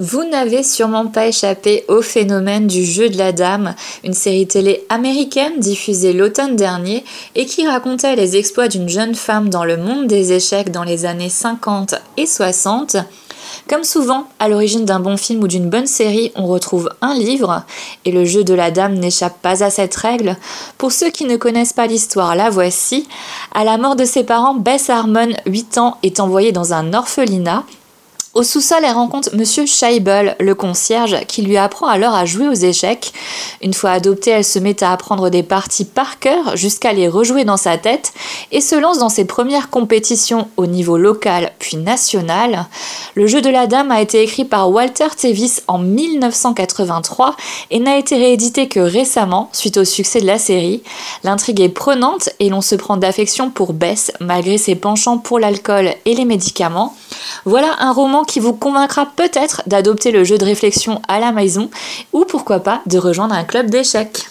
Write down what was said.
Vous n'avez sûrement pas échappé au phénomène du jeu de la dame, une série télé américaine diffusée l'automne dernier et qui racontait les exploits d'une jeune femme dans le monde des échecs dans les années 50 et 60. Comme souvent, à l'origine d'un bon film ou d'une bonne série, on retrouve un livre, et le jeu de la dame n'échappe pas à cette règle. Pour ceux qui ne connaissent pas l'histoire, la voici. À la mort de ses parents, Bess Harmon, 8 ans, est envoyée dans un orphelinat au sous-sol, elle rencontre Monsieur Scheibel, le concierge, qui lui apprend alors à jouer aux échecs. Une fois adoptée, elle se met à apprendre des parties par cœur jusqu'à les rejouer dans sa tête et se lance dans ses premières compétitions au niveau local puis national. Le jeu de la dame a été écrit par Walter Tevis en 1983 et n'a été réédité que récemment suite au succès de la série. L'intrigue est prenante et l'on se prend d'affection pour Bess malgré ses penchants pour l'alcool et les médicaments. Voilà un roman qui vous convaincra peut-être d'adopter le jeu de réflexion à la maison ou pourquoi pas de rejoindre un club d'échecs.